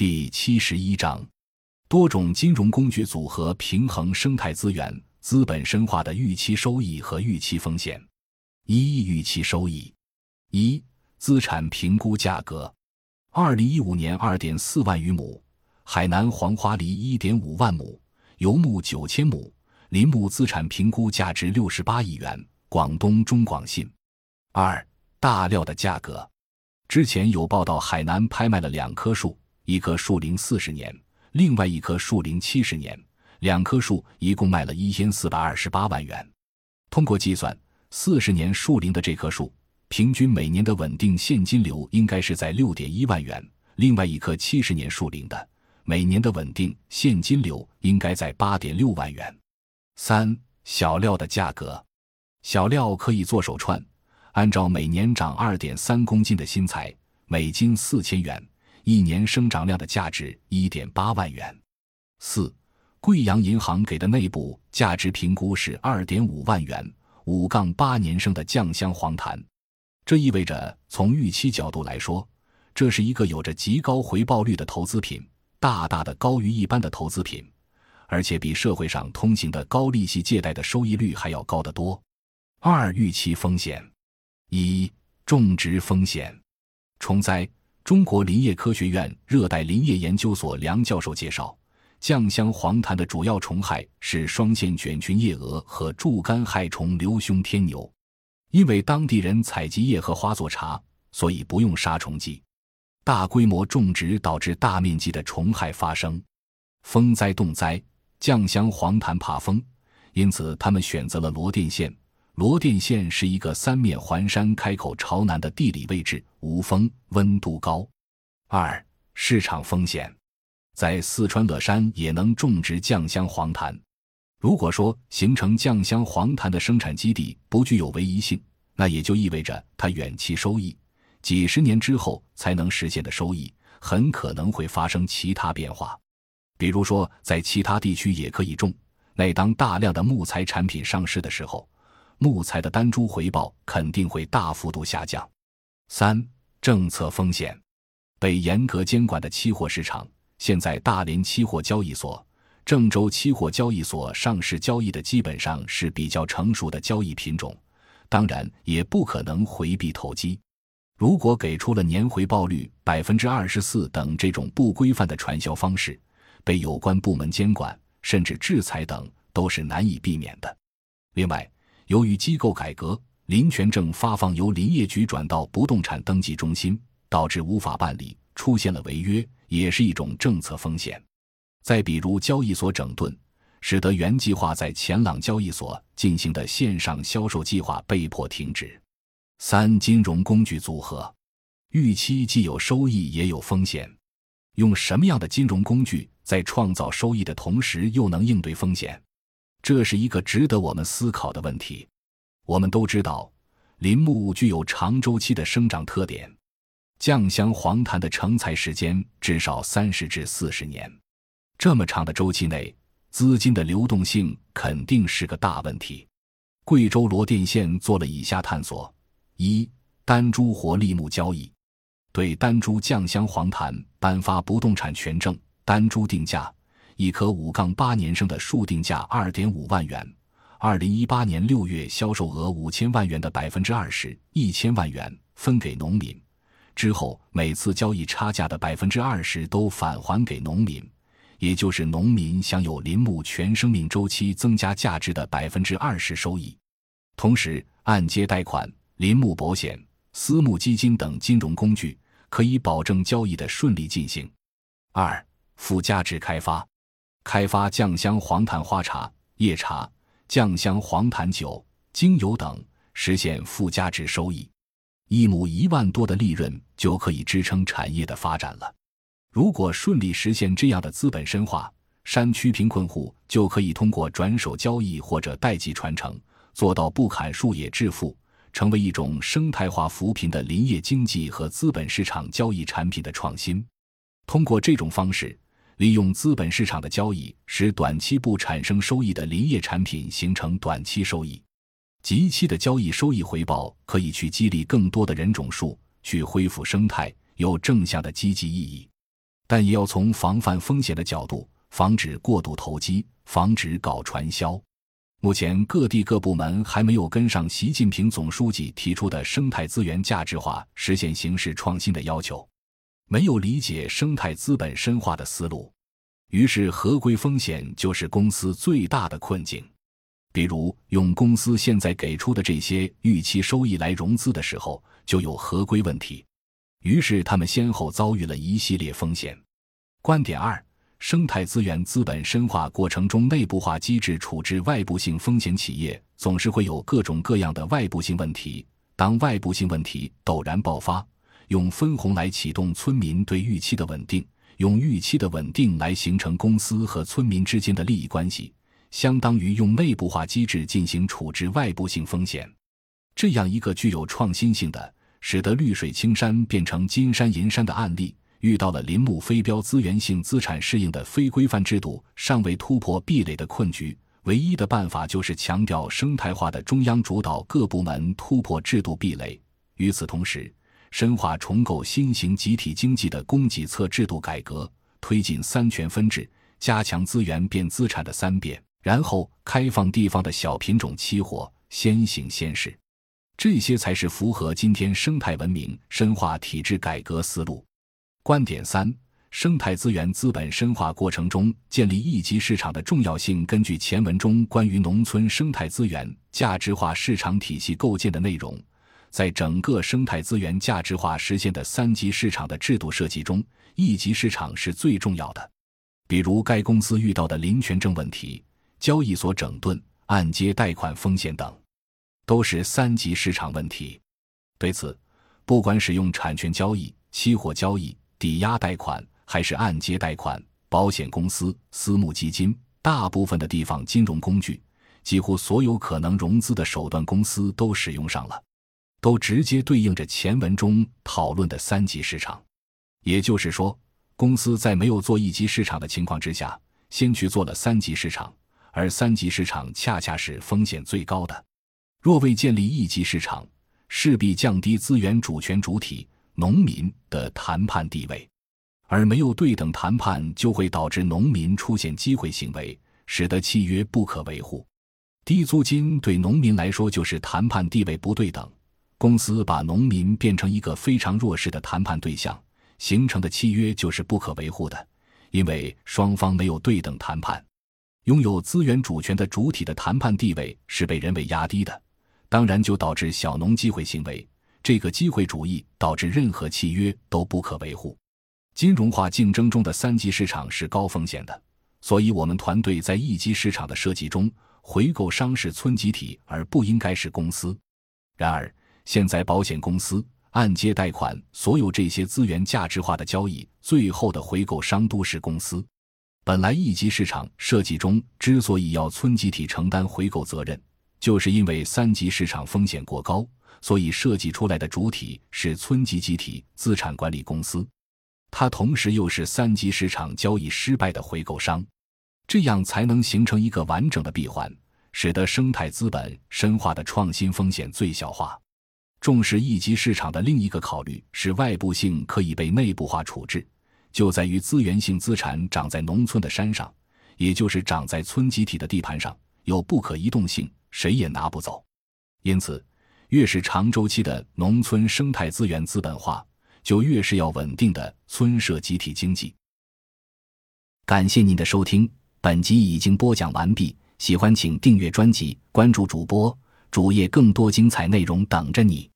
第七十一章，多种金融工具组合平衡生态资源资本深化的预期收益和预期风险。一、预期收益。一、资产评估价格。二零一五年二点四万余亩，海南黄花梨一点五万亩，游牧九千亩，林木资产评估价值六十八亿元。广东中广信。二、大料的价格。之前有报道，海南拍卖了两棵树，一棵树龄四十年，另外一棵树龄七十年，两棵树一共卖了一千四百二十八万元。通过计算，四十年树龄的这棵树，平均每年的稳定现金流应该是在六点一万元；另外一棵七十年树龄的，每年的稳定现金流应该在八点六万元。三、小料的价格。小料可以做手串，按照每年长二点三公斤的新材，每斤四千元，一年生长量的价值一点八万元。四，贵阳银行给的内部价值评估是二点五万元，五杠八年生的酱香黄檀，这意味着从预期角度来说，这是一个有着极高回报率的投资品，大大的高于一般的投资品，而且比社会上通行的高利息借贷的收益率还要高得多。二、预期风险：一、种植风险。虫灾。中国林业科学院热带林业研究所梁教授介绍，酱香黄檀的主要虫害是双线卷群叶蛾和柱干害虫瘤胸天牛。因为当地人采集叶和花做茶，所以不用杀虫剂。大规模种植导致大面积的虫害发生。风灾冻灾，酱香黄檀怕风，因此他们选择了罗甸县。罗甸县是一个三面环山、开口朝南的地理位置，无风，温度高。二、市场风险，在四川乐山也能种植酱香黄檀。如果说形成酱香黄檀的生产基地不具有唯一性，那也就意味着它远期收益，几十年之后才能实现的收益，很可能会发生其他变化。比如说，在其他地区也可以种，那当大量的木材产品上市的时候。木材的单株回报肯定会大幅度下降。三、政策风险，被严格监管的期货市场，现在大连期货交易所、郑州期货交易所上市交易的基本上是比较成熟的交易品种，当然也不可能回避投机。如果给出了年回报率百分之二十四等这种不规范的传销方式，被有关部门监管甚至制裁等都是难以避免的。另外，由于机构改革，林权证发放由林业局转到不动产登记中心，导致无法办理，出现了违约，也是一种政策风险。再比如交易所整顿，使得原计划在前朗交易所进行的线上销售计划被迫停止。三、金融工具组合，预期既有收益也有风险，用什么样的金融工具在创造收益的同时又能应对风险？这是一个值得我们思考的问题。我们都知道，林木具有长周期的生长特点，酱香黄檀的成材时间至少三十至四十年。这么长的周期内，资金的流动性肯定是个大问题。贵州罗甸县做了以下探索：一、单株活立木交易，对单株酱香黄檀颁发不动产权证，单株定价。一棵五杠八年生的树定价二点五万元，二零一八年六月销售额五千万元的百分之二十一千万元分给农民，之后每次交易差价的百分之二十都返还给农民，也就是农民享有林木全生命周期增加价值的百分之二十收益。同时，按揭贷款、林木保险、私募基金等金融工具可以保证交易的顺利进行。二、附加值开发。开发酱香黄檀花茶、叶茶、酱香黄檀酒、精油等，实现附加值收益，一亩一万多的利润就可以支撑产业的发展了。如果顺利实现这样的资本深化，山区贫困户就可以通过转手交易或者代际传承，做到不砍树也致富，成为一种生态化扶贫的林业经济和资本市场交易产品的创新。通过这种方式。利用资本市场的交易，使短期不产生收益的林业产品形成短期收益，极期的交易收益回报可以去激励更多的人种树，去恢复生态，有正向的积极意义。但也要从防范风险的角度，防止过度投机，防止搞传销。目前各地各部门还没有跟上习近平总书记提出的生态资源价值化、实现形式创新的要求，没有理解生态资本深化的思路，于是合规风险就是公司最大的困境。比如用公司现在给出的这些预期收益来融资的时候，就有合规问题，于是他们先后遭遇了一系列风险。观点二。生态资源资本深化过程中，内部化机制处置外部性风险，企业总是会有各种各样的外部性问题。当外部性问题陡然爆发，用分红来启动村民对预期的稳定，用预期的稳定来形成公司和村民之间的利益关系，相当于用内部化机制进行处置外部性风险。这样一个具有创新性的，使得绿水青山变成金山银山的案例。遇到了林木非标资源性资产适应的非规范制度尚未突破壁垒的困局，唯一的办法就是强调生态化的中央主导各部门突破制度壁垒。与此同时，深化重构新型集体经济的供给侧制度改革，推进三权分置，加强资源变资产的三变，然后开放地方的小品种期货，先行先试，这些才是符合今天生态文明深化体制改革思路。观点三：生态资源资本深化过程中建立一级市场的重要性。根据前文中关于农村生态资源价值化市场体系构建的内容，在整个生态资源价值化实现的三级市场的制度设计中，一级市场是最重要的。比如，该公司遇到的林权证问题、交易所整顿、按揭贷款风险等，都是三级市场问题。对此，不管使用产权交易、期货交易，抵押贷款还是按揭贷款，保险公司、私募基金，大部分的地方金融工具，几乎所有可能融资的手段，公司都使用上了，都直接对应着前文中讨论的三级市场。也就是说，公司在没有做一级市场的情况之下，先去做了三级市场，而三级市场恰恰是风险最高的。若未建立一级市场，势必降低资源主权主体。农民的谈判地位，而没有对等谈判，就会导致农民出现机会行为，使得契约不可维护。低租金对农民来说就是谈判地位不对等，公司把农民变成一个非常弱势的谈判对象，形成的契约就是不可维护的，因为双方没有对等谈判。拥有资源主权的主体的谈判地位是被人为压低的，当然就导致小农机会行为。这个机会主义导致任何契约都不可维护。金融化竞争中的三级市场是高风险的，所以我们团队在一级市场的设计中，回购商是村集体而不应该是公司。然而，现在保险公司、按揭贷款，所有这些资源价值化的交易，最后的回购商都是公司。本来一级市场设计中之所以要村集体承担回购责任，就是因为三级市场风险过高。所以设计出来的主体是村级集体资产管理公司，它同时又是三级市场交易失败的回购商，这样才能形成一个完整的闭环，使得生态资本深化的创新风险最小化。重视一级市场的另一个考虑是外部性可以被内部化处置，就在于资源性资产长在农村的山上，也就是长在村集体的地盘上，有不可移动性，谁也拿不走，因此。越是长周期的农村生态资源资本化，就越是要稳定的村社集体经济。感谢您的收听，本集已经播讲完毕。喜欢请订阅专辑，关注主播主页，更多精彩内容等着你。